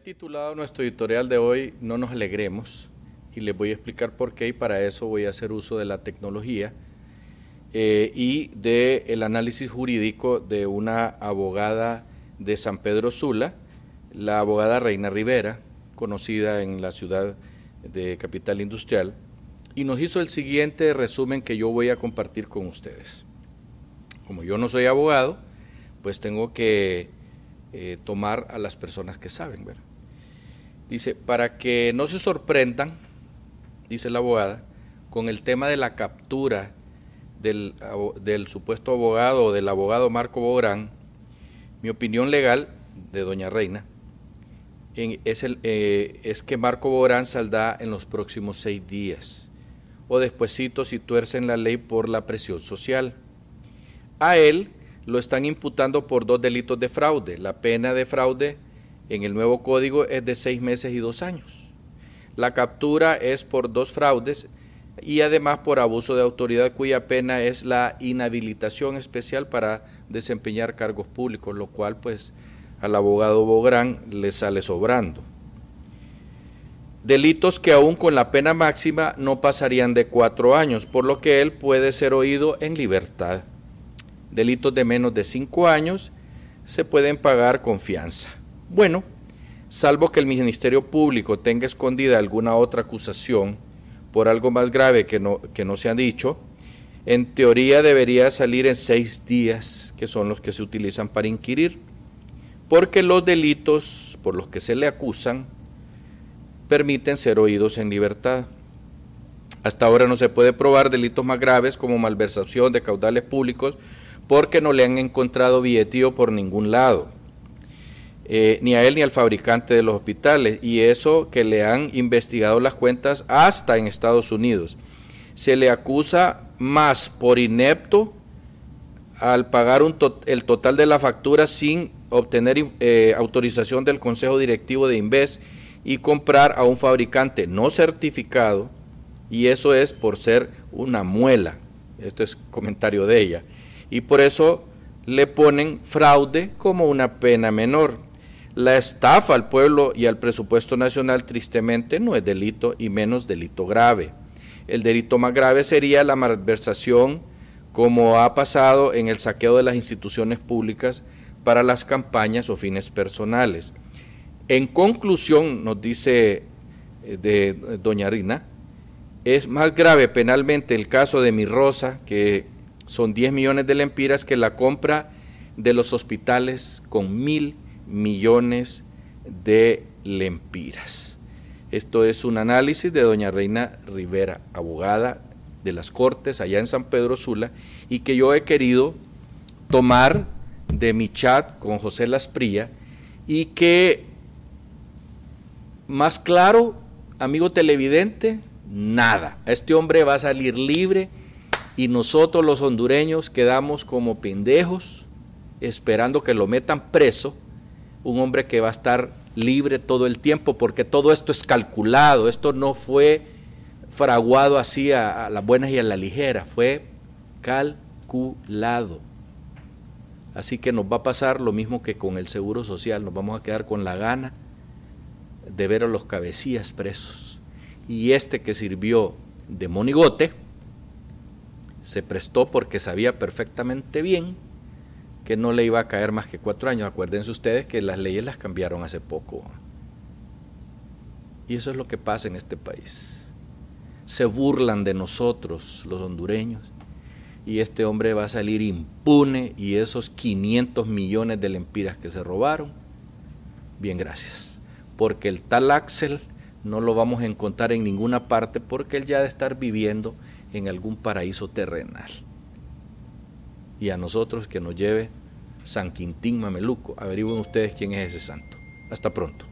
titulado nuestro editorial de hoy No nos alegremos y les voy a explicar por qué y para eso voy a hacer uso de la tecnología eh, y del el análisis jurídico de una abogada de San Pedro Sula, la abogada Reina Rivera, conocida en la ciudad de Capital Industrial, y nos hizo el siguiente resumen que yo voy a compartir con ustedes. Como yo no soy abogado, pues tengo que eh, tomar a las personas que saben. ¿verdad? Dice, para que no se sorprendan, dice la abogada, con el tema de la captura del, supuesto abogado o del abogado Marco Bográn, mi opinión legal de doña Reina eh, es que Marco Bográn saldrá en los próximos seis días o despuesito si tuercen la ley por la presión social. A él lo están imputando por dos delitos de fraude. La pena de fraude en el nuevo código es de seis meses y dos años. La captura es por dos fraudes y además por abuso de autoridad cuya pena es la inhabilitación especial para desempeñar cargos públicos, lo cual pues al abogado Bográn le sale sobrando. Delitos que aún con la pena máxima no pasarían de cuatro años, por lo que él puede ser oído en libertad delitos de menos de cinco años, se pueden pagar con fianza. Bueno, salvo que el Ministerio Público tenga escondida alguna otra acusación por algo más grave que no, que no se ha dicho, en teoría debería salir en seis días, que son los que se utilizan para inquirir, porque los delitos por los que se le acusan permiten ser oídos en libertad. Hasta ahora no se puede probar delitos más graves como malversación de caudales públicos porque no le han encontrado billetío por ningún lado, eh, ni a él ni al fabricante de los hospitales, y eso que le han investigado las cuentas hasta en Estados Unidos. Se le acusa más por inepto al pagar el total de la factura sin obtener eh, autorización del Consejo Directivo de Inves y comprar a un fabricante no certificado, y eso es por ser una muela. Esto es comentario de ella y por eso le ponen fraude como una pena menor. La estafa al pueblo y al presupuesto nacional tristemente no es delito y menos delito grave. El delito más grave sería la malversación como ha pasado en el saqueo de las instituciones públicas para las campañas o fines personales. En conclusión, nos dice eh, de doña Rina, es más grave penalmente el caso de mi Rosa, que son 10 millones de lempiras que la compra de los hospitales con mil millones de lempiras. Esto es un análisis de doña Reina Rivera, abogada de las Cortes allá en San Pedro Sula, y que yo he querido tomar de mi chat con José Lasprilla y que más claro, amigo televidente, nada. Este hombre va a salir libre y nosotros los hondureños quedamos como pendejos esperando que lo metan preso, un hombre que va a estar libre todo el tiempo, porque todo esto es calculado, esto no fue fraguado así a, las buenas y a la ligera, fue calculado. Así que nos va a pasar lo mismo que con el Seguro Social, nos vamos a quedar con la gana de ver a los cabecillas presos. Y este que sirvió de monigote, se prestó porque sabía perfectamente bien que no le iba a caer más que cuatro años. Acuérdense ustedes que las leyes las cambiaron hace poco. Y eso es lo que pasa en este país. Se burlan de nosotros, los hondureños, y este hombre va a salir impune y esos 500 millones de lempiras que se robaron, bien gracias. Porque el tal Axel no lo vamos a encontrar en ninguna parte porque él ya de estar viviendo en algún paraíso terrenal. Y a nosotros que nos lleve San Quintín Mameluco. Averigüen ustedes quién es ese santo. Hasta pronto.